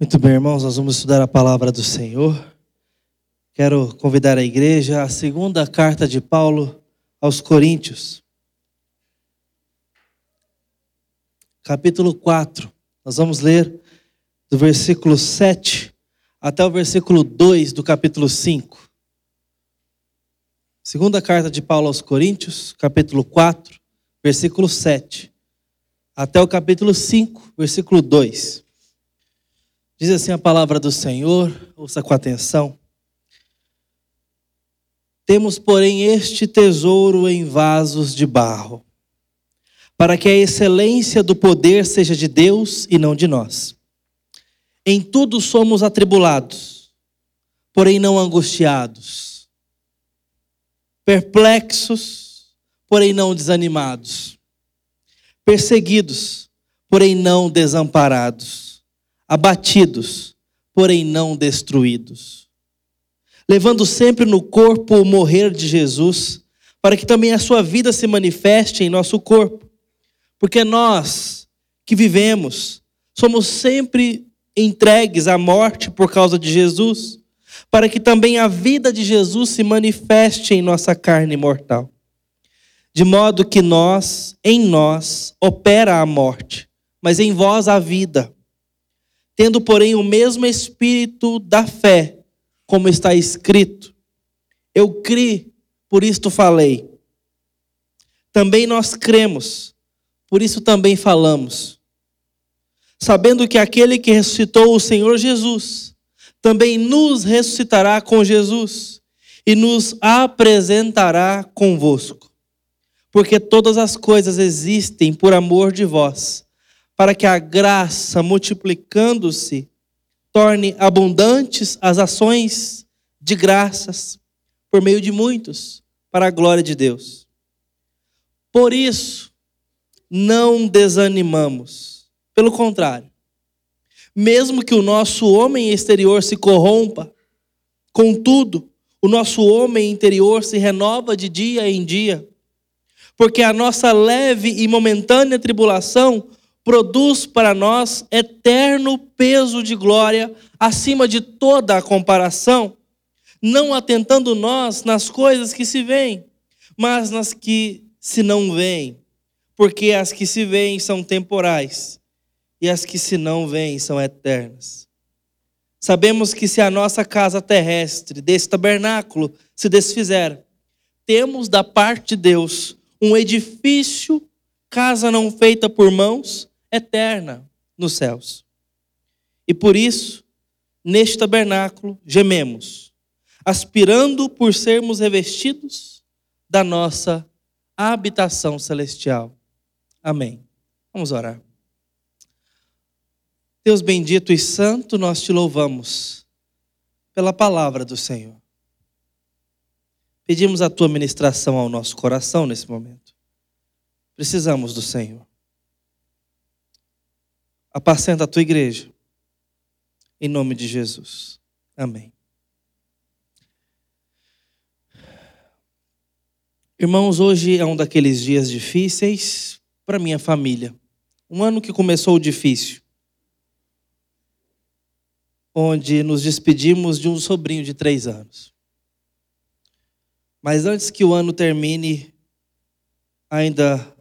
Muito bem, irmãos, nós vamos estudar a palavra do Senhor. Quero convidar a igreja à segunda carta de Paulo aos Coríntios, capítulo 4. Nós vamos ler do versículo 7 até o versículo 2 do capítulo 5. Segunda carta de Paulo aos Coríntios, capítulo 4, versículo 7, até o capítulo 5, versículo 2. Diz assim a palavra do Senhor, ouça com atenção. Temos, porém, este tesouro em vasos de barro, para que a excelência do poder seja de Deus e não de nós. Em tudo somos atribulados, porém não angustiados, perplexos, porém não desanimados, perseguidos, porém não desamparados abatidos, porém não destruídos. Levando sempre no corpo o morrer de Jesus, para que também a sua vida se manifeste em nosso corpo. Porque nós que vivemos, somos sempre entregues à morte por causa de Jesus, para que também a vida de Jesus se manifeste em nossa carne mortal. De modo que nós, em nós, opera a morte, mas em vós a vida tendo, porém, o mesmo espírito da fé, como está escrito. Eu criei, por isto falei. Também nós cremos, por isso também falamos. Sabendo que aquele que ressuscitou o Senhor Jesus, também nos ressuscitará com Jesus e nos apresentará convosco. Porque todas as coisas existem por amor de vós para que a graça, multiplicando-se, torne abundantes as ações de graças por meio de muitos, para a glória de Deus. Por isso, não desanimamos. Pelo contrário, mesmo que o nosso homem exterior se corrompa, contudo, o nosso homem interior se renova de dia em dia, porque a nossa leve e momentânea tribulação produz para nós eterno peso de glória acima de toda a comparação, não atentando nós nas coisas que se veem, mas nas que se não veem, porque as que se veem são temporais e as que se não veem são eternas. Sabemos que se a nossa casa terrestre, desse tabernáculo, se desfizer, temos da parte de Deus um edifício, casa não feita por mãos, eterna nos céus. E por isso, neste tabernáculo, gememos, aspirando por sermos revestidos da nossa habitação celestial. Amém. Vamos orar. Deus bendito e santo, nós te louvamos pela palavra do Senhor. Pedimos a tua ministração ao nosso coração nesse momento. Precisamos do Senhor apacenta a tua igreja. Em nome de Jesus. Amém. Irmãos, hoje é um daqueles dias difíceis para minha família. Um ano que começou difícil. Onde nos despedimos de um sobrinho de três anos. Mas antes que o ano termine, ainda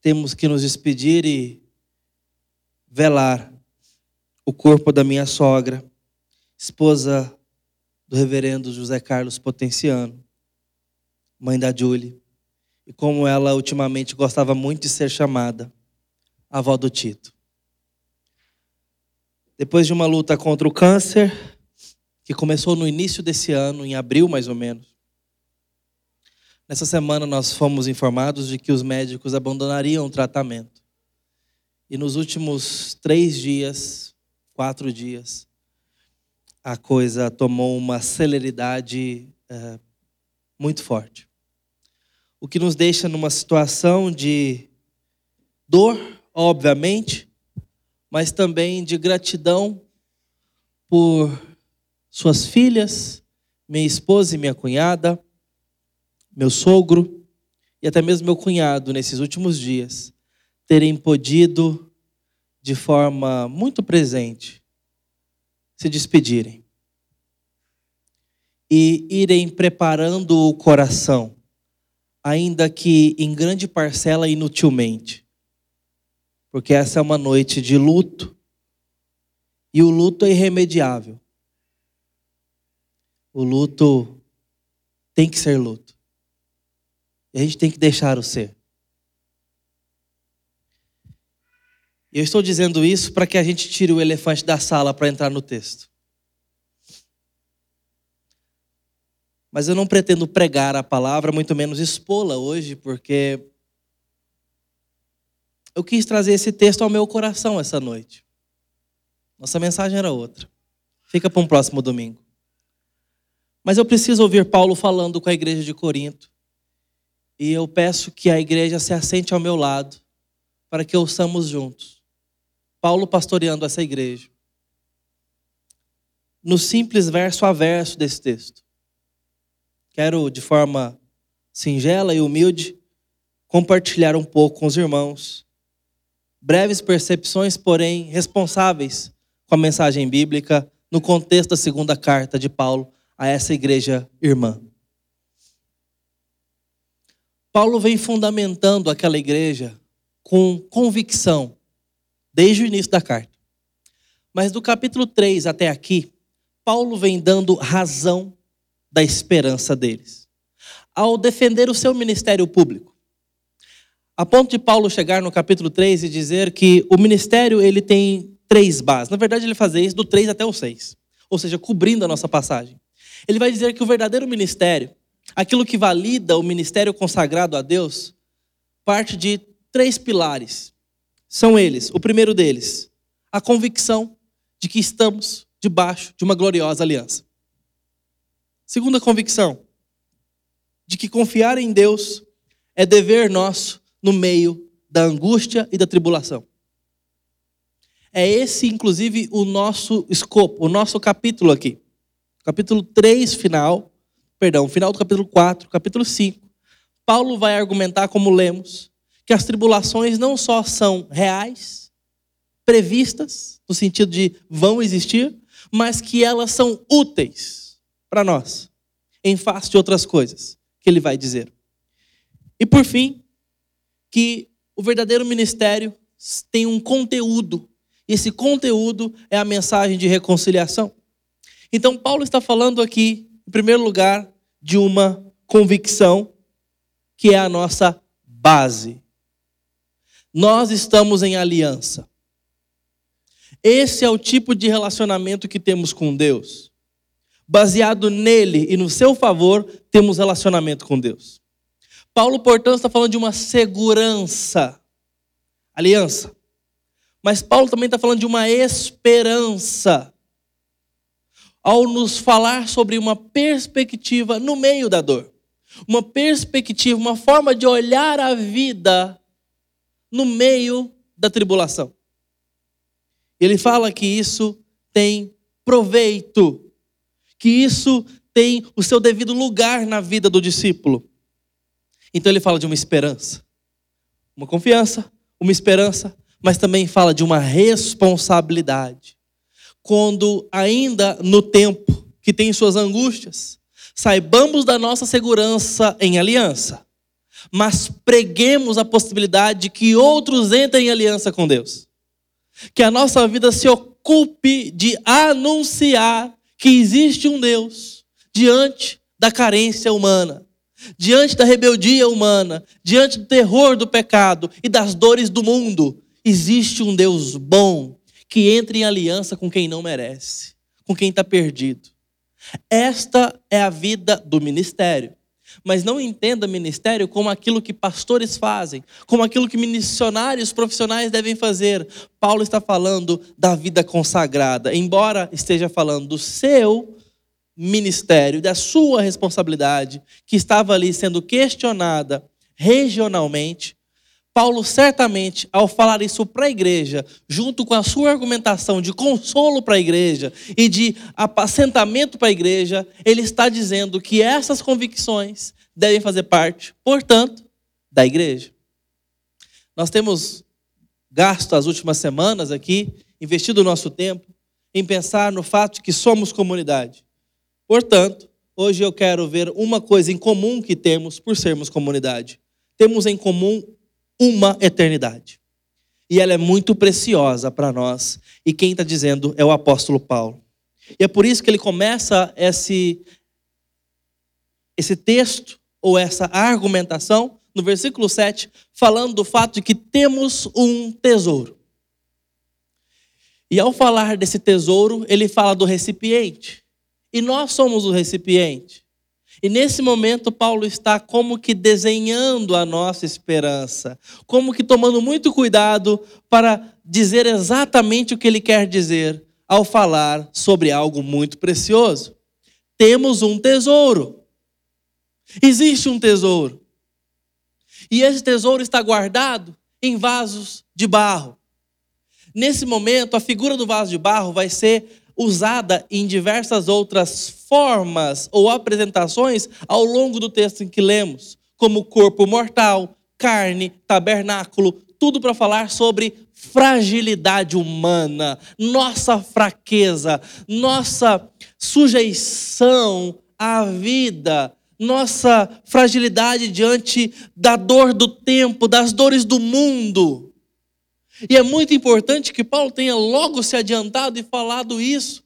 temos que nos despedir e velar o corpo da minha sogra, esposa do reverendo José Carlos Potenciano, mãe da Julie, e como ela ultimamente gostava muito de ser chamada, avó do Tito. Depois de uma luta contra o câncer, que começou no início desse ano, em abril mais ou menos, nessa semana nós fomos informados de que os médicos abandonariam o tratamento. E nos últimos três dias, quatro dias, a coisa tomou uma celeridade é, muito forte. O que nos deixa numa situação de dor, obviamente, mas também de gratidão por suas filhas, minha esposa e minha cunhada, meu sogro e até mesmo meu cunhado nesses últimos dias terem podido, de forma muito presente, se despedirem e irem preparando o coração, ainda que em grande parcela inutilmente, porque essa é uma noite de luto e o luto é irremediável. O luto tem que ser luto. E a gente tem que deixar o ser. E eu estou dizendo isso para que a gente tire o elefante da sala para entrar no texto. Mas eu não pretendo pregar a palavra, muito menos expô-la hoje, porque eu quis trazer esse texto ao meu coração essa noite. Nossa mensagem era outra. Fica para um próximo domingo. Mas eu preciso ouvir Paulo falando com a igreja de Corinto. E eu peço que a igreja se assente ao meu lado, para que ouçamos juntos. Paulo pastoreando essa igreja. No simples verso a verso desse texto. Quero, de forma singela e humilde, compartilhar um pouco com os irmãos. Breves percepções, porém responsáveis com a mensagem bíblica no contexto da segunda carta de Paulo a essa igreja irmã. Paulo vem fundamentando aquela igreja com convicção desde o início da carta. Mas do capítulo 3 até aqui, Paulo vem dando razão da esperança deles. Ao defender o seu ministério público. A ponto de Paulo chegar no capítulo 3 e dizer que o ministério ele tem três bases. Na verdade, ele faz isso do 3 até o 6. Ou seja, cobrindo a nossa passagem. Ele vai dizer que o verdadeiro ministério, aquilo que valida o ministério consagrado a Deus, parte de três pilares são eles. O primeiro deles, a convicção de que estamos debaixo de uma gloriosa aliança. Segunda convicção, de que confiar em Deus é dever nosso no meio da angústia e da tribulação. É esse, inclusive, o nosso escopo, o nosso capítulo aqui. Capítulo 3, final, perdão, final do capítulo 4, capítulo 5. Paulo vai argumentar, como lemos, que as tribulações não só são reais, previstas, no sentido de vão existir, mas que elas são úteis para nós, em face de outras coisas que ele vai dizer. E por fim, que o verdadeiro ministério tem um conteúdo, e esse conteúdo é a mensagem de reconciliação. Então, Paulo está falando aqui, em primeiro lugar, de uma convicção que é a nossa base. Nós estamos em aliança. Esse é o tipo de relacionamento que temos com Deus. Baseado nele e no seu favor, temos relacionamento com Deus. Paulo, portanto, está falando de uma segurança, aliança. Mas Paulo também está falando de uma esperança. Ao nos falar sobre uma perspectiva no meio da dor. Uma perspectiva, uma forma de olhar a vida no meio da tribulação. Ele fala que isso tem proveito, que isso tem o seu devido lugar na vida do discípulo. Então ele fala de uma esperança, uma confiança, uma esperança, mas também fala de uma responsabilidade. Quando ainda no tempo que tem suas angústias, saibamos da nossa segurança em aliança mas preguemos a possibilidade de que outros entrem em aliança com Deus. Que a nossa vida se ocupe de anunciar que existe um Deus diante da carência humana, diante da rebeldia humana, diante do terror do pecado e das dores do mundo. Existe um Deus bom que entra em aliança com quem não merece, com quem está perdido. Esta é a vida do ministério. Mas não entenda ministério como aquilo que pastores fazem, como aquilo que missionários profissionais devem fazer. Paulo está falando da vida consagrada, embora esteja falando do seu ministério, da sua responsabilidade, que estava ali sendo questionada regionalmente, Paulo, certamente, ao falar isso para a igreja, junto com a sua argumentação de consolo para a igreja e de apacentamento para a igreja, ele está dizendo que essas convicções devem fazer parte, portanto, da igreja. Nós temos gasto as últimas semanas aqui, investido o nosso tempo, em pensar no fato de que somos comunidade. Portanto, hoje eu quero ver uma coisa em comum que temos por sermos comunidade. Temos em comum uma eternidade. E ela é muito preciosa para nós. E quem está dizendo é o apóstolo Paulo. E é por isso que ele começa esse, esse texto, ou essa argumentação, no versículo 7, falando do fato de que temos um tesouro. E ao falar desse tesouro, ele fala do recipiente. E nós somos o recipiente. E nesse momento, Paulo está como que desenhando a nossa esperança, como que tomando muito cuidado para dizer exatamente o que ele quer dizer ao falar sobre algo muito precioso. Temos um tesouro. Existe um tesouro. E esse tesouro está guardado em vasos de barro. Nesse momento, a figura do vaso de barro vai ser usada em diversas outras formas ou apresentações ao longo do texto em que lemos, como corpo mortal, carne, tabernáculo, tudo para falar sobre fragilidade humana, nossa fraqueza, nossa sujeição à vida, nossa fragilidade diante da dor do tempo, das dores do mundo. E é muito importante que Paulo tenha logo se adiantado e falado isso,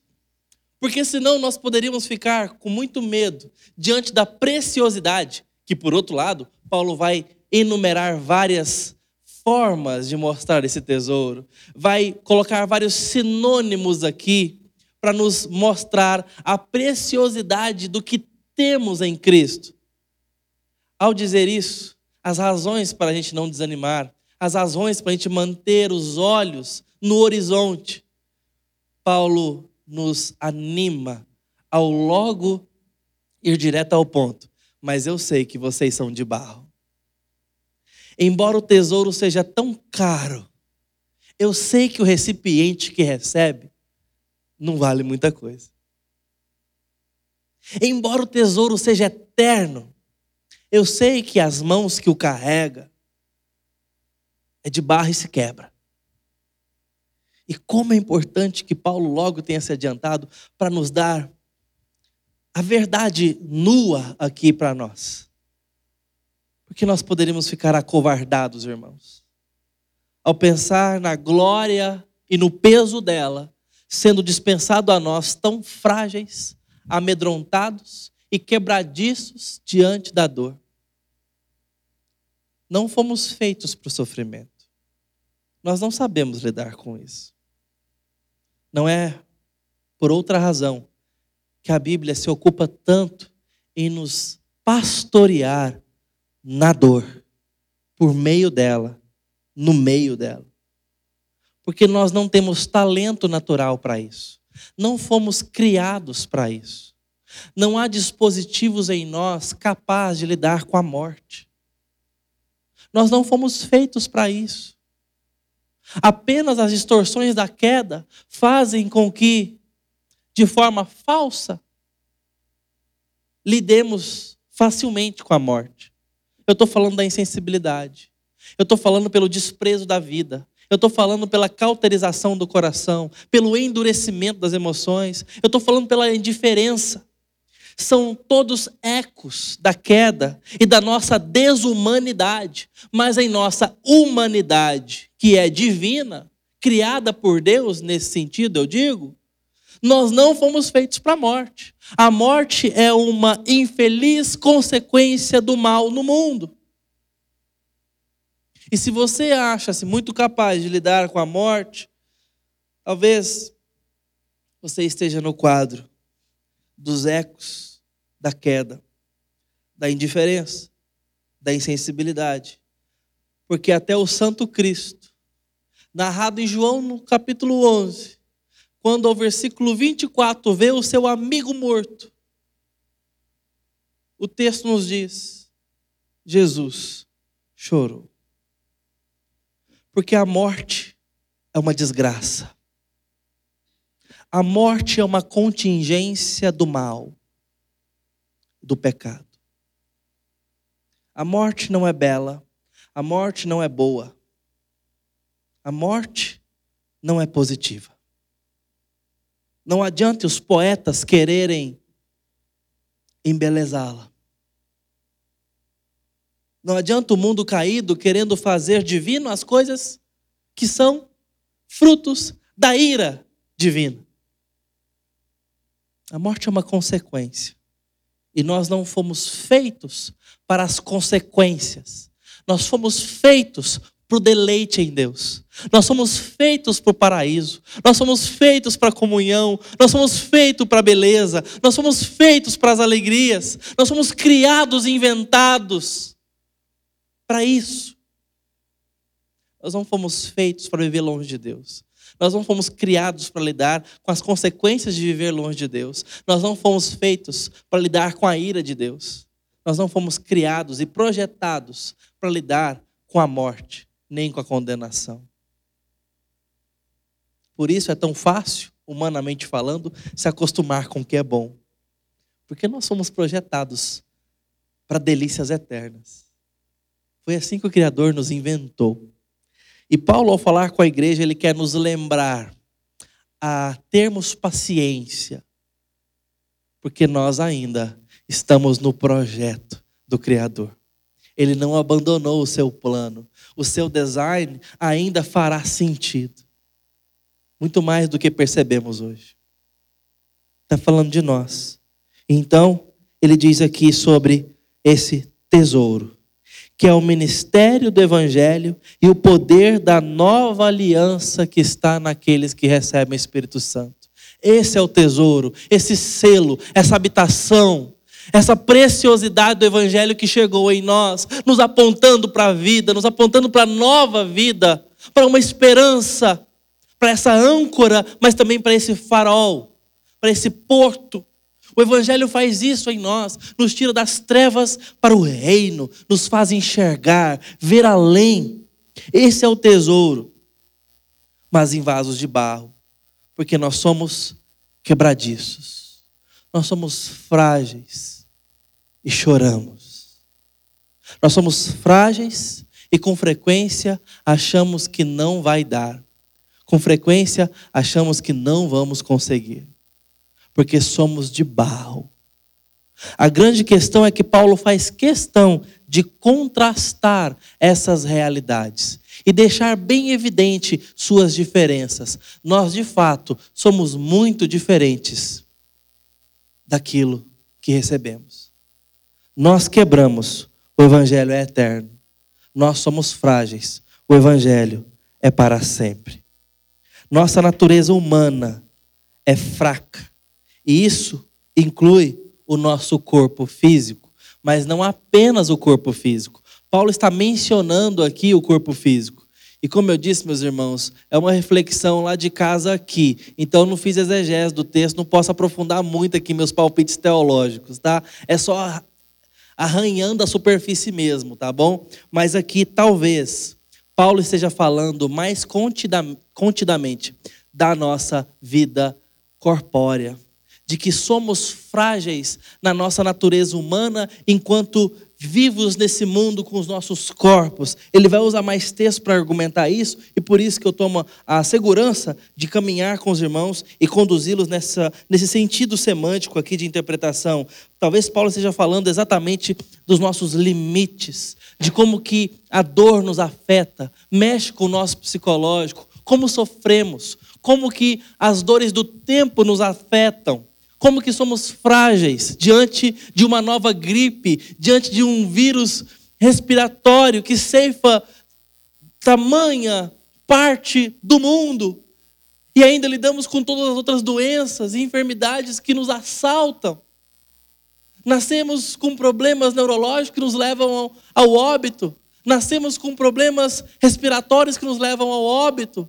porque senão nós poderíamos ficar com muito medo diante da preciosidade, que por outro lado, Paulo vai enumerar várias formas de mostrar esse tesouro, vai colocar vários sinônimos aqui para nos mostrar a preciosidade do que temos em Cristo. Ao dizer isso, as razões para a gente não desanimar, as razões para a gente manter os olhos no horizonte. Paulo nos anima ao logo ir direto ao ponto. Mas eu sei que vocês são de barro. Embora o tesouro seja tão caro, eu sei que o recipiente que recebe não vale muita coisa. Embora o tesouro seja eterno, eu sei que as mãos que o carrega é de barro e se quebra. E como é importante que Paulo logo tenha se adiantado para nos dar a verdade nua aqui para nós. Porque nós poderíamos ficar acovardados, irmãos, ao pensar na glória e no peso dela sendo dispensado a nós tão frágeis, amedrontados e quebradiços diante da dor. Não fomos feitos para o sofrimento. Nós não sabemos lidar com isso. Não é por outra razão que a Bíblia se ocupa tanto em nos pastorear na dor, por meio dela, no meio dela. Porque nós não temos talento natural para isso. Não fomos criados para isso. Não há dispositivos em nós capazes de lidar com a morte. Nós não fomos feitos para isso. Apenas as distorções da queda fazem com que, de forma falsa, lidemos facilmente com a morte. Eu estou falando da insensibilidade. Eu estou falando pelo desprezo da vida. Eu estou falando pela cauterização do coração, pelo endurecimento das emoções. Eu estou falando pela indiferença são todos ecos da queda e da nossa desumanidade, mas em nossa humanidade, que é divina, criada por Deus nesse sentido, eu digo, nós não fomos feitos para a morte. A morte é uma infeliz consequência do mal no mundo. E se você acha-se muito capaz de lidar com a morte, talvez você esteja no quadro dos ecos da queda, da indiferença, da insensibilidade. Porque até o Santo Cristo, narrado em João no capítulo 11, quando ao versículo 24 vê o seu amigo morto, o texto nos diz: Jesus chorou. Porque a morte é uma desgraça. A morte é uma contingência do mal do pecado. A morte não é bela, a morte não é boa, a morte não é positiva. Não adianta os poetas quererem embelezá-la. Não adianta o mundo caído querendo fazer divino as coisas que são frutos da ira divina. A morte é uma consequência. E nós não fomos feitos para as consequências. Nós fomos feitos para o deleite em Deus. Nós somos feitos para o paraíso. Nós somos feitos para a comunhão. Nós somos feitos para a beleza. Nós somos feitos para as alegrias. Nós somos criados e inventados para isso. Nós não fomos feitos para viver longe de Deus. Nós não fomos criados para lidar com as consequências de viver longe de Deus. Nós não fomos feitos para lidar com a ira de Deus. Nós não fomos criados e projetados para lidar com a morte nem com a condenação. Por isso é tão fácil, humanamente falando, se acostumar com o que é bom. Porque nós somos projetados para delícias eternas. Foi assim que o Criador nos inventou. E Paulo, ao falar com a igreja, ele quer nos lembrar a termos paciência, porque nós ainda estamos no projeto do Criador. Ele não abandonou o seu plano. O seu design ainda fará sentido. Muito mais do que percebemos hoje. Está falando de nós. Então, ele diz aqui sobre esse tesouro, que é o ministério do Evangelho e o poder da nova aliança que está naqueles que recebem o Espírito Santo. Esse é o tesouro, esse selo, essa habitação essa preciosidade do Evangelho que chegou em nós, nos apontando para a vida, nos apontando para a nova vida, para uma esperança, para essa âncora, mas também para esse farol, para esse porto. O Evangelho faz isso em nós, nos tira das trevas para o reino, nos faz enxergar, ver além. Esse é o tesouro, mas em vasos de barro, porque nós somos quebradiços, nós somos frágeis e choramos. Nós somos frágeis e com frequência achamos que não vai dar. Com frequência achamos que não vamos conseguir. Porque somos de barro. A grande questão é que Paulo faz questão de contrastar essas realidades e deixar bem evidente suas diferenças. Nós, de fato, somos muito diferentes daquilo que recebemos. Nós quebramos, o Evangelho é eterno. Nós somos frágeis, o Evangelho é para sempre. Nossa natureza humana é fraca, e isso inclui o nosso corpo físico, mas não apenas o corpo físico. Paulo está mencionando aqui o corpo físico. E como eu disse, meus irmãos, é uma reflexão lá de casa aqui. Então não fiz exegese do texto, não posso aprofundar muito aqui meus palpites teológicos, tá? É só arranhando a superfície mesmo, tá bom? Mas aqui talvez Paulo esteja falando mais contidamente da nossa vida corpórea, de que somos frágeis na nossa natureza humana enquanto vivos nesse mundo com os nossos corpos. Ele vai usar mais texto para argumentar isso, e por isso que eu tomo a segurança de caminhar com os irmãos e conduzi-los nessa, nesse sentido semântico aqui de interpretação. Talvez Paulo esteja falando exatamente dos nossos limites, de como que a dor nos afeta, mexe com o nosso psicológico, como sofremos, como que as dores do tempo nos afetam como que somos frágeis diante de uma nova gripe, diante de um vírus respiratório que ceifa tamanha parte do mundo. E ainda lidamos com todas as outras doenças e enfermidades que nos assaltam. Nascemos com problemas neurológicos que nos levam ao, óbito. Nascemos com problemas respiratórios que nos levam ao óbito.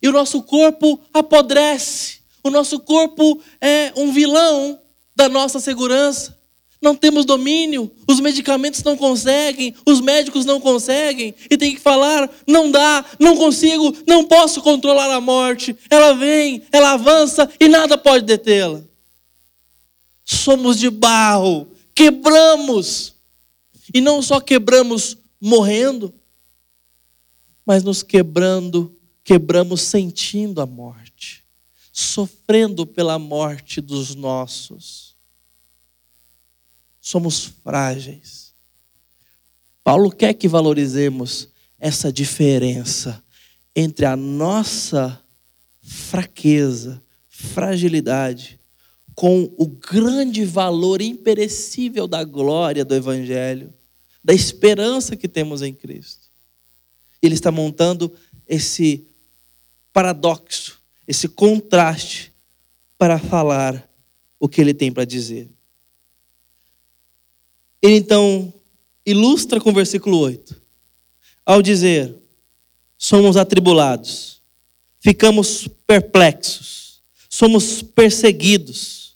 E o nosso corpo apodrece. O nosso corpo é um vilão da nossa segurança. Não temos domínio, os medicamentos não conseguem, os médicos não conseguem, e tem que falar: não dá, não consigo, não posso controlar a morte. Ela vem, ela avança e nada pode detê-la. Somos de barro, quebramos, e não só quebramos morrendo, mas nos quebrando, quebramos sentindo a morte sofrendo pela morte dos nossos. Somos frágeis. Paulo quer que valorizemos essa diferença entre a nossa fraqueza, fragilidade, com o grande valor imperecível da glória do Evangelho, da esperança que temos em Cristo. Ele está montando esse paradoxo, esse contraste, para falar o que ele tem para dizer. Ele então ilustra com o versículo 8, ao dizer: somos atribulados, ficamos perplexos, somos perseguidos,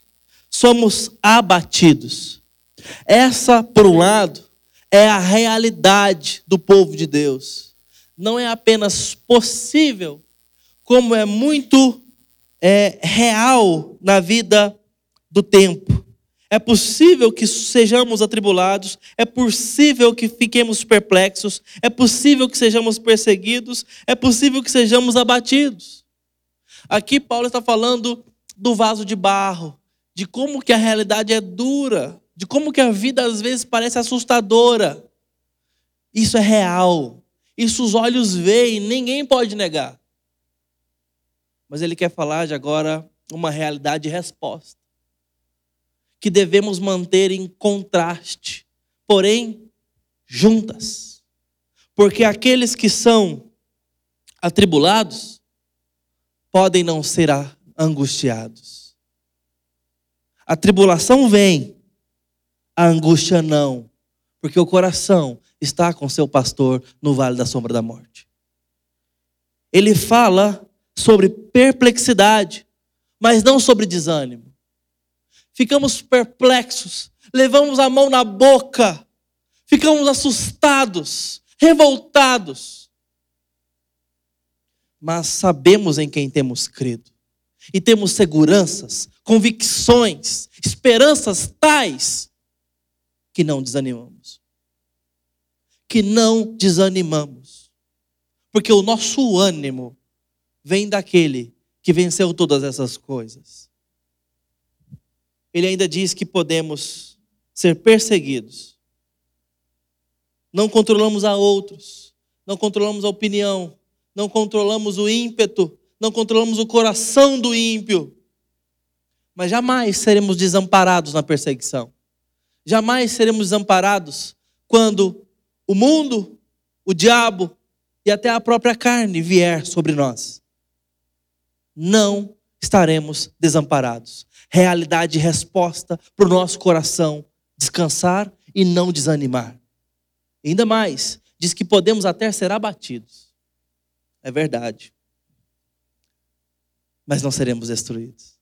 somos abatidos. Essa, por um lado, é a realidade do povo de Deus. Não é apenas possível, como é muito é, real na vida do tempo. É possível que sejamos atribulados, é possível que fiquemos perplexos, é possível que sejamos perseguidos, é possível que sejamos abatidos. Aqui Paulo está falando do vaso de barro, de como que a realidade é dura, de como que a vida às vezes parece assustadora. Isso é real. Isso os olhos veem, ninguém pode negar. Mas ele quer falar de agora uma realidade de resposta que devemos manter em contraste, porém juntas. Porque aqueles que são atribulados podem não ser angustiados. A tribulação vem, a angústia não, porque o coração está com seu pastor no vale da sombra da morte. Ele fala sobre perplexidade, mas não sobre desânimo ficamos perplexos, levamos a mão na boca, ficamos assustados, revoltados. Mas sabemos em quem temos crido. E temos seguranças, convicções, esperanças tais que não desanimamos. Que não desanimamos. Porque o nosso ânimo vem daquele que venceu todas essas coisas ele ainda diz que podemos ser perseguidos. Não controlamos a outros, não controlamos a opinião, não controlamos o ímpeto, não controlamos o coração do ímpio. Mas jamais seremos desamparados na perseguição. Jamais seremos desamparados quando o mundo, o diabo e até a própria carne vier sobre nós. Não estaremos desamparados realidade e resposta para o nosso coração descansar e não desanimar. Ainda mais, diz que podemos até ser abatidos. É verdade. Mas não seremos destruídos.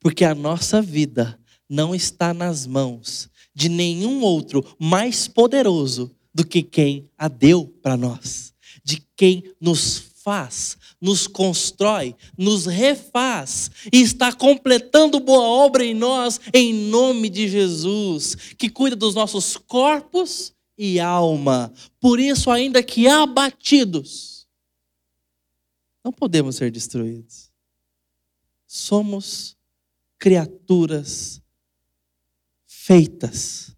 Porque a nossa vida não está nas mãos de nenhum outro mais poderoso do que quem a deu para nós, de quem nos faz, nos constrói, nos refaz e está completando boa obra em nós, em nome de Jesus, que cuida dos nossos corpos e alma. Por isso, ainda que abatidos, não podemos ser destruídos. Somos criaturas feitas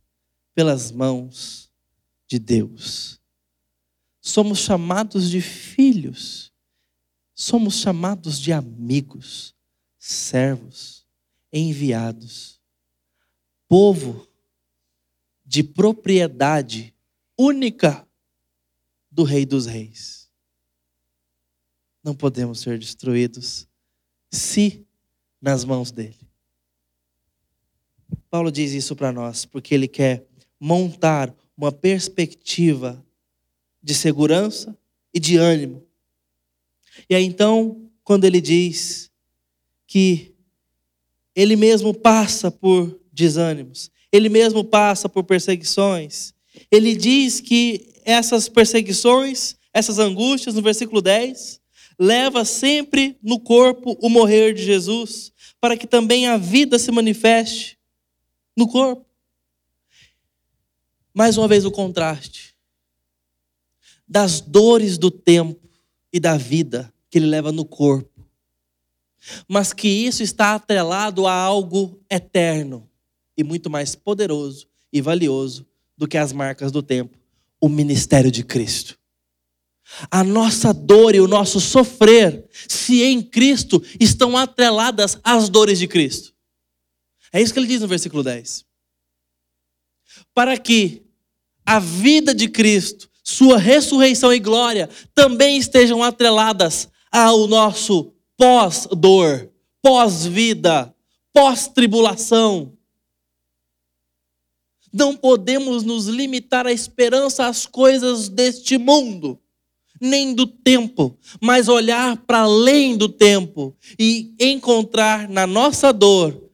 pelas mãos de Deus somos chamados de filhos, somos chamados de amigos, servos, enviados, povo de propriedade única do Rei dos Reis. Não podemos ser destruídos se nas mãos dele. Paulo diz isso para nós porque ele quer montar uma perspectiva de segurança e de ânimo. E aí então, quando ele diz que ele mesmo passa por desânimos, ele mesmo passa por perseguições, ele diz que essas perseguições, essas angústias, no versículo 10, leva sempre no corpo o morrer de Jesus, para que também a vida se manifeste no corpo. Mais uma vez o contraste das dores do tempo e da vida que ele leva no corpo, mas que isso está atrelado a algo eterno e muito mais poderoso e valioso do que as marcas do tempo o ministério de Cristo. A nossa dor e o nosso sofrer, se em Cristo, estão atreladas às dores de Cristo. É isso que ele diz no versículo 10. Para que a vida de Cristo, sua ressurreição e glória, também estejam atreladas ao nosso pós-dor, pós-vida, pós-tribulação. Não podemos nos limitar à esperança às coisas deste mundo, nem do tempo, mas olhar para além do tempo e encontrar na nossa dor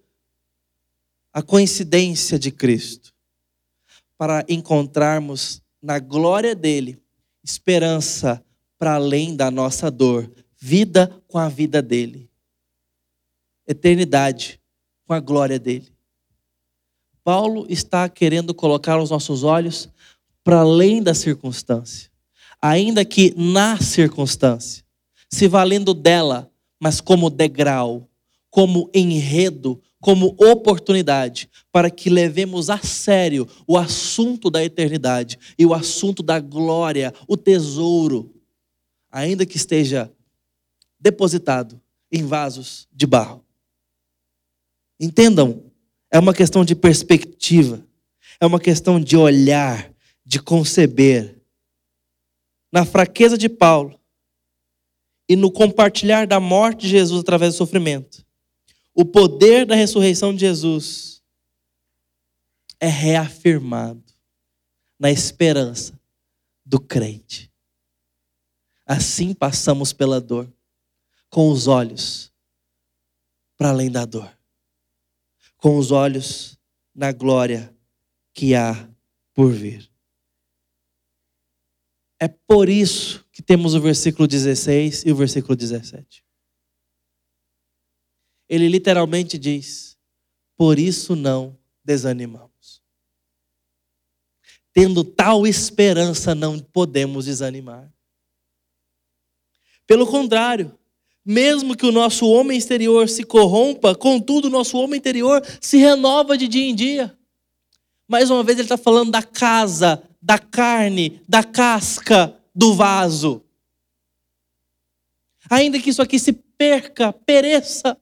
a coincidência de Cristo, para encontrarmos na glória dele esperança para além da nossa dor, vida com a vida dele, eternidade com a glória dele. Paulo está querendo colocar os nossos olhos para além da circunstância, ainda que na circunstância, se valendo dela, mas como degrau, como enredo, como oportunidade para que levemos a sério o assunto da eternidade e o assunto da glória, o tesouro, ainda que esteja depositado em vasos de barro. Entendam, é uma questão de perspectiva, é uma questão de olhar, de conceber. Na fraqueza de Paulo e no compartilhar da morte de Jesus através do sofrimento, o poder da ressurreição de Jesus é reafirmado na esperança do crente. Assim passamos pela dor, com os olhos para além da dor, com os olhos na glória que há por vir. É por isso que temos o versículo 16 e o versículo 17 ele literalmente diz: Por isso não desanimamos. Tendo tal esperança, não podemos desanimar. Pelo contrário, mesmo que o nosso homem exterior se corrompa, contudo, o nosso homem interior se renova de dia em dia. Mais uma vez, ele está falando da casa, da carne, da casca, do vaso. Ainda que isso aqui se perca, pereça,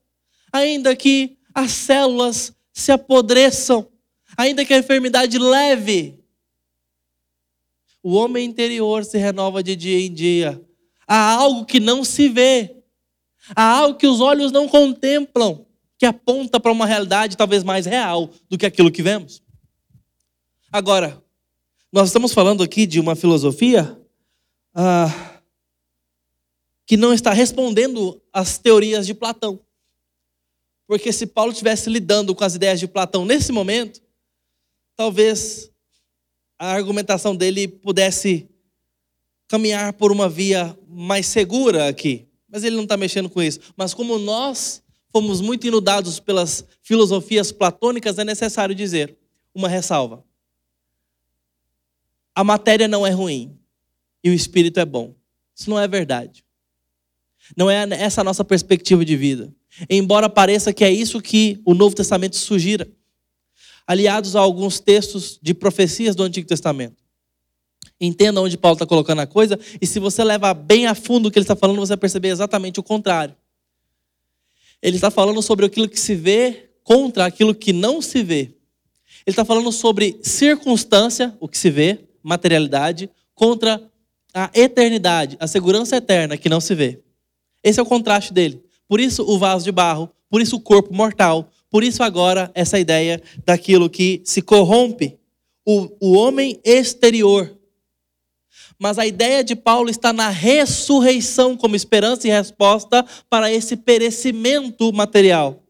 ainda que as células se apodreçam, ainda que a enfermidade leve, o homem interior se renova de dia em dia. Há algo que não se vê, há algo que os olhos não contemplam, que aponta para uma realidade talvez mais real do que aquilo que vemos. Agora, nós estamos falando aqui de uma filosofia ah, que não está respondendo às teorias de Platão. Porque se Paulo estivesse lidando com as ideias de Platão nesse momento, talvez a argumentação dele pudesse caminhar por uma via mais segura aqui. Mas ele não está mexendo com isso. Mas como nós fomos muito inundados pelas filosofias platônicas, é necessário dizer uma ressalva. A matéria não é ruim e o espírito é bom. Isso não é verdade. Não é essa a nossa perspectiva de vida. Embora pareça que é isso que o Novo Testamento sugira, aliados a alguns textos de profecias do Antigo Testamento. Entenda onde Paulo está colocando a coisa, e se você levar bem a fundo o que ele está falando, você vai perceber exatamente o contrário. Ele está falando sobre aquilo que se vê contra aquilo que não se vê. Ele está falando sobre circunstância, o que se vê, materialidade, contra a eternidade, a segurança eterna que não se vê. Esse é o contraste dele. Por isso o vaso de barro, por isso o corpo mortal, por isso agora essa ideia daquilo que se corrompe, o, o homem exterior. Mas a ideia de Paulo está na ressurreição como esperança e resposta para esse perecimento material.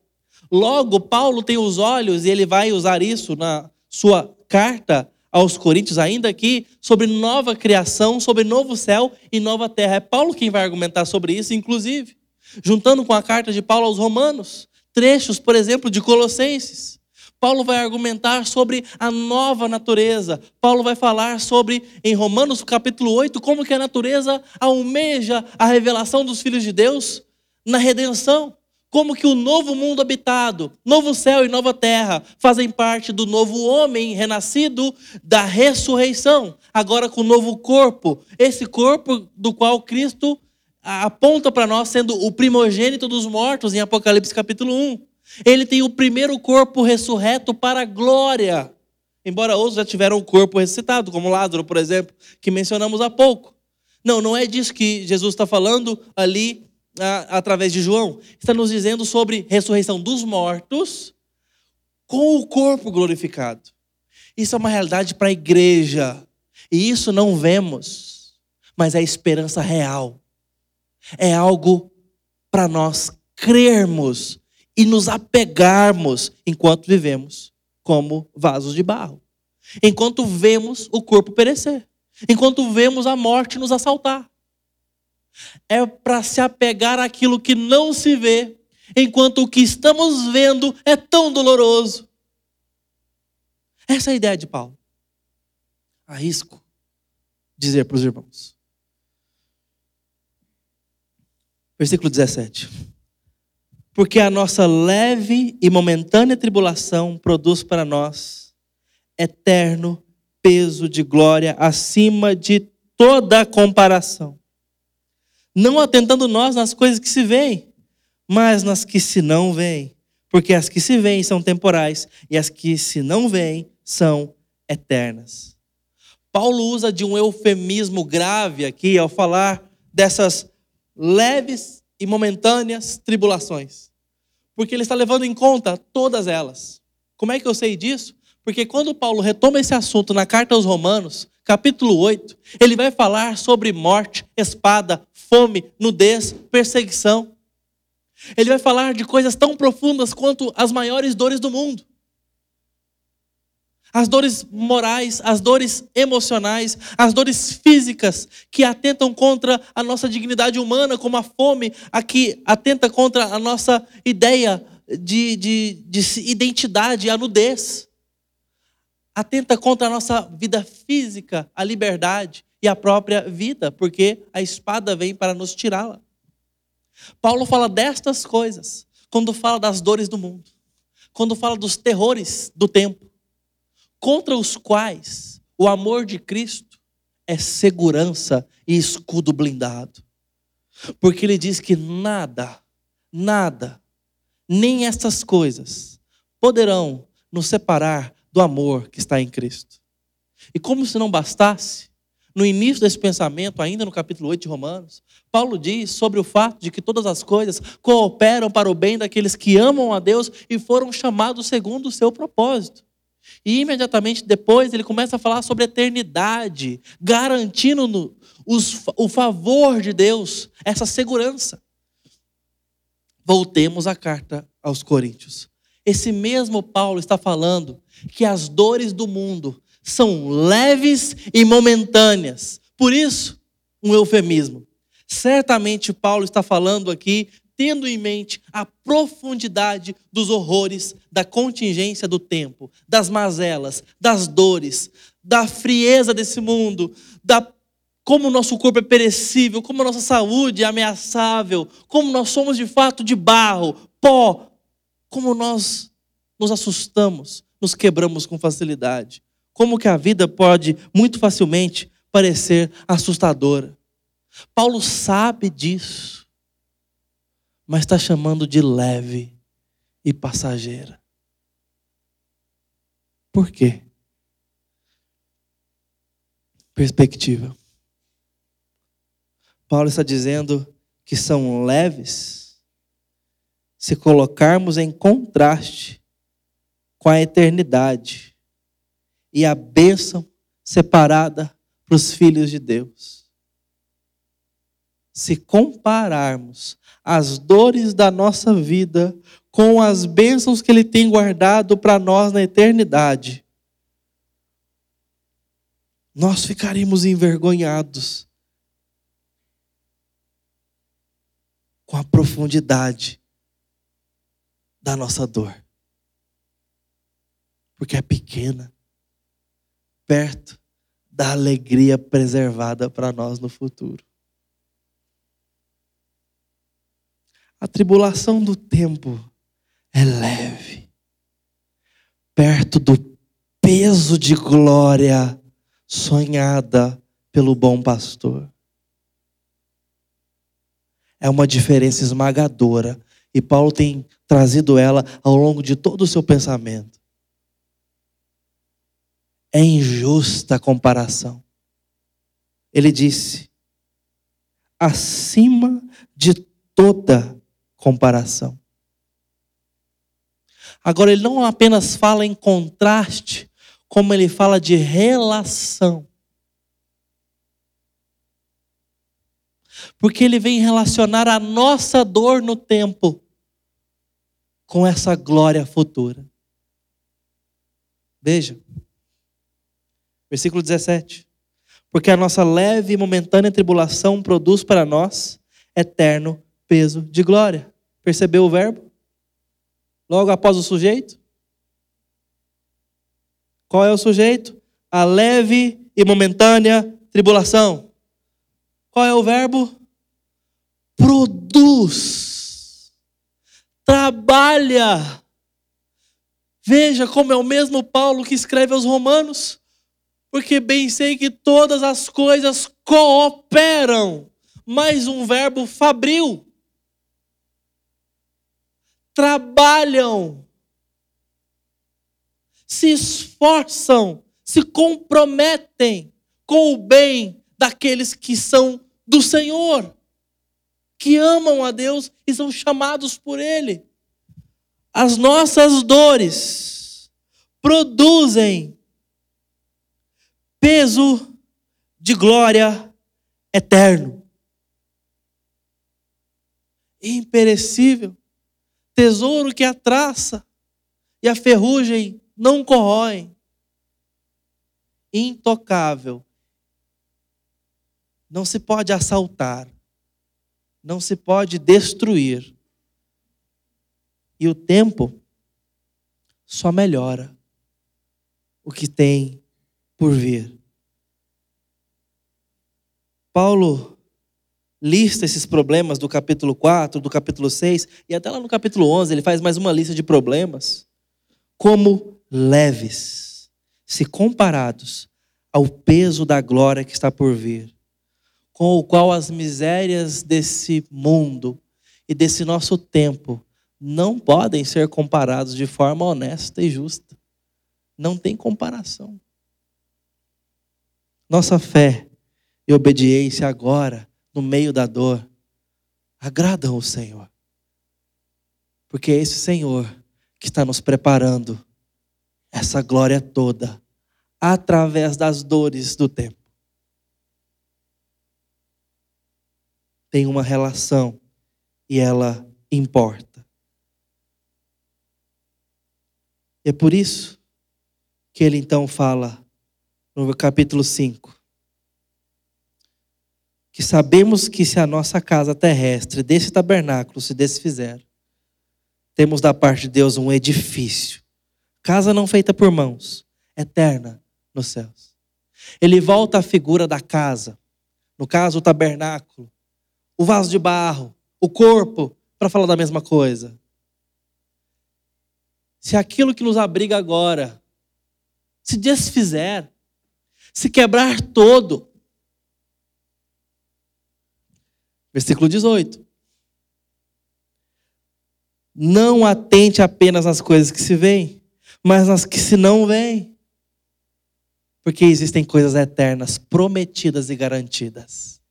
Logo, Paulo tem os olhos, e ele vai usar isso na sua carta aos Coríntios, ainda aqui, sobre nova criação, sobre novo céu e nova terra. É Paulo quem vai argumentar sobre isso, inclusive juntando com a carta de Paulo aos Romanos, trechos, por exemplo, de Colossenses. Paulo vai argumentar sobre a nova natureza. Paulo vai falar sobre, em Romanos capítulo 8, como que a natureza almeja a revelação dos filhos de Deus na redenção. Como que o novo mundo habitado, novo céu e nova terra, fazem parte do novo homem renascido da ressurreição, agora com novo corpo, esse corpo do qual Cristo aponta para nós sendo o primogênito dos mortos em Apocalipse capítulo 1. Ele tem o primeiro corpo ressurreto para a glória. Embora outros já tiveram o corpo ressuscitado, como Lázaro, por exemplo, que mencionamos há pouco. Não, não é disso que Jesus está falando ali através de João, está nos dizendo sobre ressurreição dos mortos com o corpo glorificado. Isso é uma realidade para a igreja. E isso não vemos, mas é esperança real. É algo para nós crermos e nos apegarmos enquanto vivemos como vasos de barro. Enquanto vemos o corpo perecer. Enquanto vemos a morte nos assaltar é para se apegar àquilo que não se vê, enquanto o que estamos vendo é tão doloroso. Essa é a ideia de Paulo. Arrisco dizer para os irmãos. Versículo 17. Porque a nossa leve e momentânea tribulação produz para nós eterno peso de glória acima de toda comparação não atentando nós nas coisas que se veem, mas nas que se não veem. Porque as que se veem são temporais e as que se não veem são eternas. Paulo usa de um eufemismo grave aqui ao falar dessas leves e momentâneas tribulações. Porque ele está levando em conta todas elas. Como é que eu sei disso? Porque quando Paulo retoma esse assunto na carta aos Romanos, capítulo 8, ele vai falar sobre morte, espada, fome, nudez, perseguição. Ele vai falar de coisas tão profundas quanto as maiores dores do mundo. As dores morais, as dores emocionais, as dores físicas que atentam contra a nossa dignidade humana, como a fome, a que atenta contra a nossa ideia de, de, de identidade, a nudez atenta contra a nossa vida física, a liberdade e a própria vida, porque a espada vem para nos tirá-la. Paulo fala destas coisas quando fala das dores do mundo, quando fala dos terrores do tempo, contra os quais o amor de Cristo é segurança e escudo blindado. Porque ele diz que nada, nada, nem estas coisas poderão nos separar do amor que está em Cristo. E como se não bastasse, no início desse pensamento, ainda no capítulo 8 de Romanos, Paulo diz sobre o fato de que todas as coisas cooperam para o bem daqueles que amam a Deus e foram chamados segundo o seu propósito. E imediatamente depois ele começa a falar sobre a eternidade, garantindo os, o favor de Deus, essa segurança. Voltemos à carta aos Coríntios. Esse mesmo Paulo está falando que as dores do mundo são leves e momentâneas. Por isso, um eufemismo. Certamente Paulo está falando aqui tendo em mente a profundidade dos horrores da contingência do tempo, das mazelas, das dores, da frieza desse mundo, da como o nosso corpo é perecível, como a nossa saúde é ameaçável, como nós somos de fato de barro, pó, como nós nos assustamos, nos quebramos com facilidade. Como que a vida pode muito facilmente parecer assustadora. Paulo sabe disso, mas está chamando de leve e passageira. Por quê? Perspectiva. Paulo está dizendo que são leves se colocarmos em contraste com a eternidade e a bênção separada para os filhos de Deus. Se compararmos as dores da nossa vida com as bênçãos que Ele tem guardado para nós na eternidade, nós ficaríamos envergonhados com a profundidade da nossa dor. Porque é pequena, perto da alegria preservada para nós no futuro. A tribulação do tempo é leve, perto do peso de glória sonhada pelo bom pastor. É uma diferença esmagadora e Paulo tem trazido ela ao longo de todo o seu pensamento. É injusta a comparação. Ele disse: acima de toda comparação. Agora, ele não apenas fala em contraste, como ele fala de relação. Porque ele vem relacionar a nossa dor no tempo com essa glória futura. Veja, versículo 17. Porque a nossa leve e momentânea tribulação produz para nós eterno peso de glória. Percebeu o verbo? Logo após o sujeito? Qual é o sujeito? A leve e momentânea tribulação. Qual é o verbo? Produz trabalha. Veja como é o mesmo Paulo que escreve aos Romanos, porque bem sei que todas as coisas cooperam. Mais um verbo fabril. Trabalham, se esforçam, se comprometem com o bem daqueles que são do Senhor que amam a Deus e são chamados por Ele. As nossas dores produzem peso de glória eterno, imperecível, tesouro que a traça e a ferrugem não corroem, intocável, não se pode assaltar não se pode destruir. E o tempo só melhora o que tem por vir. Paulo lista esses problemas do capítulo 4, do capítulo 6 e até lá no capítulo 11 ele faz mais uma lista de problemas como leves, se comparados ao peso da glória que está por vir com o qual as misérias desse mundo e desse nosso tempo não podem ser comparados de forma honesta e justa. Não tem comparação. Nossa fé e obediência agora, no meio da dor, agradam o Senhor. Porque é esse Senhor que está nos preparando essa glória toda através das dores do tempo. Tem uma relação e ela importa. E é por isso que ele então fala no capítulo 5 que sabemos que se a nossa casa terrestre desse tabernáculo se desfizer, temos da parte de Deus um edifício, casa não feita por mãos, eterna nos céus. Ele volta à figura da casa, no caso o tabernáculo, o vaso de barro, o corpo, para falar da mesma coisa. Se aquilo que nos abriga agora se desfizer, se quebrar todo. Versículo 18. Não atente apenas nas coisas que se veem, mas nas que se não veem. Porque existem coisas eternas, prometidas e garantidas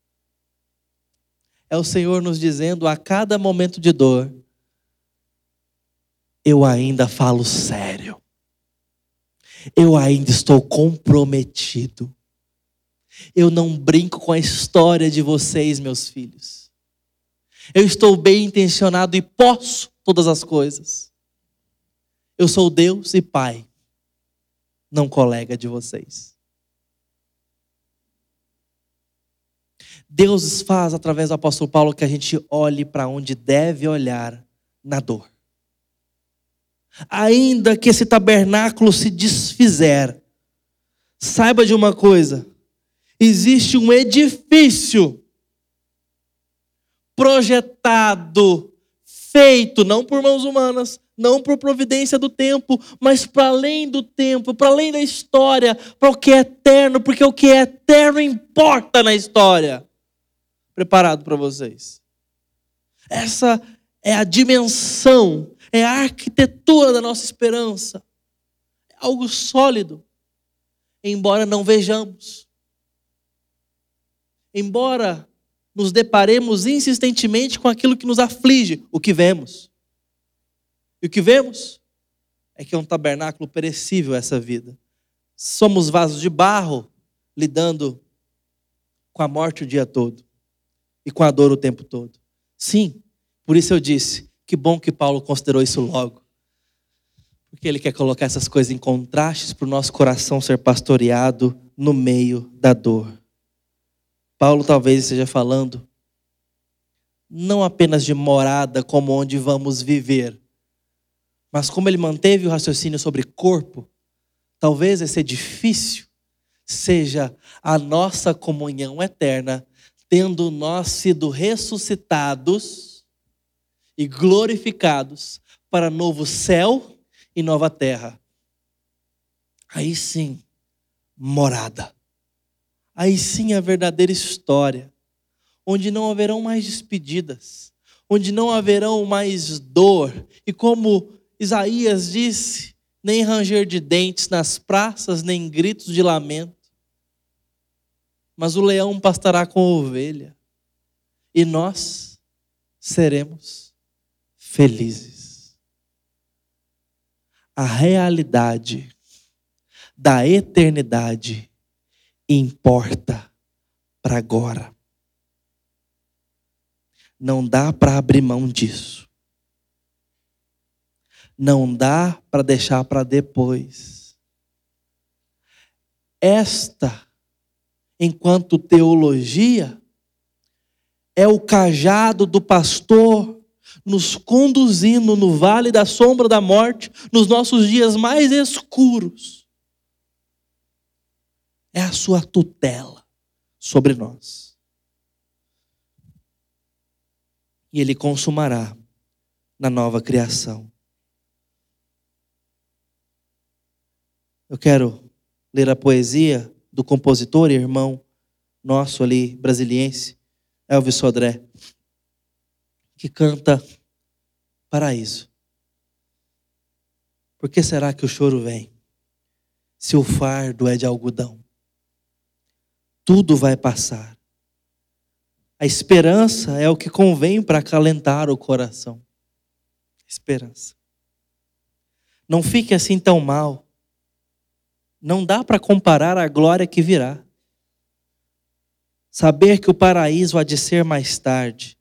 é o Senhor nos dizendo a cada momento de dor: eu ainda falo sério, eu ainda estou comprometido. Eu não brinco com a história de vocês, meus filhos. Eu estou bem intencionado e posso todas as coisas. Eu sou Deus e Pai, não colega de vocês. Deus faz através do apóstolo Paulo que a gente olhe para onde deve olhar na dor. Ainda que esse tabernáculo se desfizer, saiba de uma coisa: existe um edifício projetado, feito não por mãos humanas, não por providência do tempo, mas para além do tempo, para além da história, para o que é eterno, porque o que é eterno importa na história. Preparado para vocês. Essa é a dimensão, é a arquitetura da nossa esperança. É algo sólido, embora não vejamos. Embora nos deparemos insistentemente com aquilo que nos aflige, o que vemos. E o que vemos é que é um tabernáculo perecível essa vida. Somos vasos de barro lidando com a morte o dia todo e com a dor o tempo todo. Sim, por isso eu disse, que bom que Paulo considerou isso logo. Porque ele quer colocar essas coisas em contrastes para o nosso coração ser pastoreado no meio da dor. Paulo talvez esteja falando não apenas de morada como onde vamos viver, mas como ele manteve o raciocínio sobre corpo, talvez esse edifício seja a nossa comunhão eterna, tendo nós sido ressuscitados e glorificados para novo céu e nova terra. Aí sim, morada aí sim a verdadeira história, onde não haverão mais despedidas, onde não haverão mais dor, e como Isaías disse, nem ranger de dentes nas praças, nem gritos de lamento. Mas o leão pastará com a ovelha, e nós seremos felizes. A realidade da eternidade importa para agora. Não dá para abrir mão disso. Não dá para deixar para depois. Esta, enquanto teologia, é o cajado do pastor nos conduzindo no vale da sombra da morte, nos nossos dias mais escuros é a sua tutela sobre nós. E ele consumará na nova criação. Eu quero ler a poesia do compositor e irmão nosso ali, brasiliense, Elvis Sodré, que canta Paraíso. Por que será que o choro vem? Se o fardo é de algodão tudo vai passar. A esperança é o que convém para acalentar o coração. Esperança. Não fique assim tão mal. Não dá para comparar a glória que virá. Saber que o paraíso há de ser mais tarde.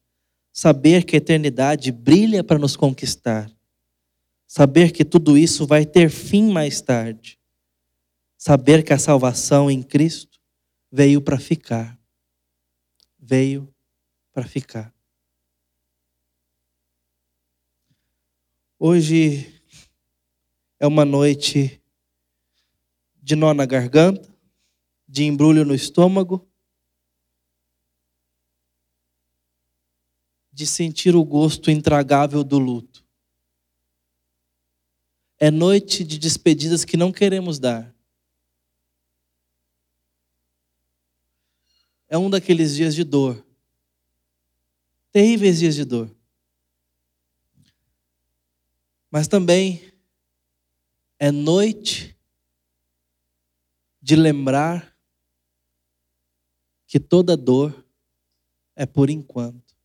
Saber que a eternidade brilha para nos conquistar. Saber que tudo isso vai ter fim mais tarde. Saber que a salvação em Cristo veio para ficar. Veio para ficar. Hoje é uma noite de nó na garganta, de embrulho no estômago, de sentir o gosto intragável do luto. É noite de despedidas que não queremos dar. é um daqueles dias de dor. Terríveis dias de dor. Mas também é noite de lembrar que toda dor é por enquanto.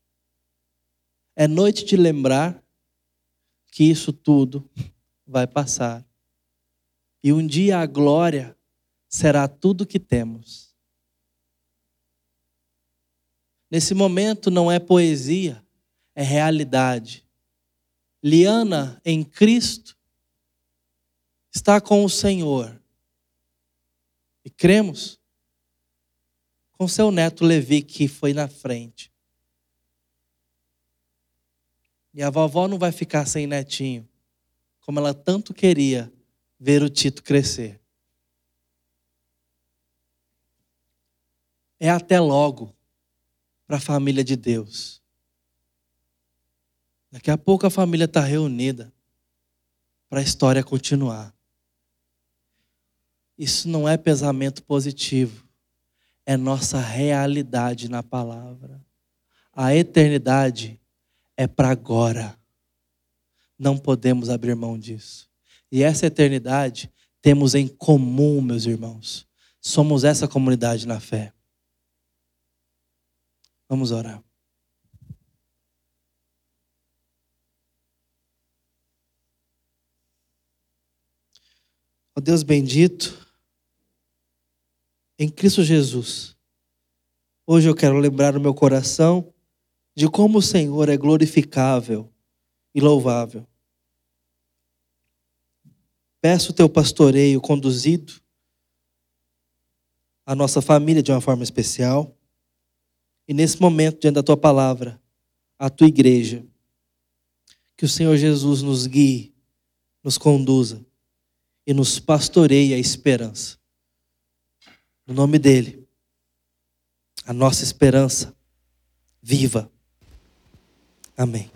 É noite de lembrar que isso tudo vai passar. E um dia a glória será tudo que temos. Nesse momento não é poesia, é realidade. Liana em Cristo está com o Senhor. E cremos com seu neto Levi que foi na frente. E a vovó não vai ficar sem netinho, como ela tanto queria ver o Tito crescer. É até logo para a família de Deus. Daqui a pouco a família está reunida para a história continuar. Isso não é pesamento positivo, é nossa realidade na palavra. A eternidade é para agora. Não podemos abrir mão disso. E essa eternidade temos em comum, meus irmãos. Somos essa comunidade na fé. Vamos orar. Ó Deus bendito, em Cristo Jesus, hoje eu quero lembrar no meu coração de como o Senhor é glorificável e louvável. Peço o teu pastoreio conduzido a nossa família de uma forma especial. E nesse momento, diante da tua palavra, a tua igreja, que o Senhor Jesus nos guie, nos conduza e nos pastoreie a esperança. No nome dele, a nossa esperança viva. Amém.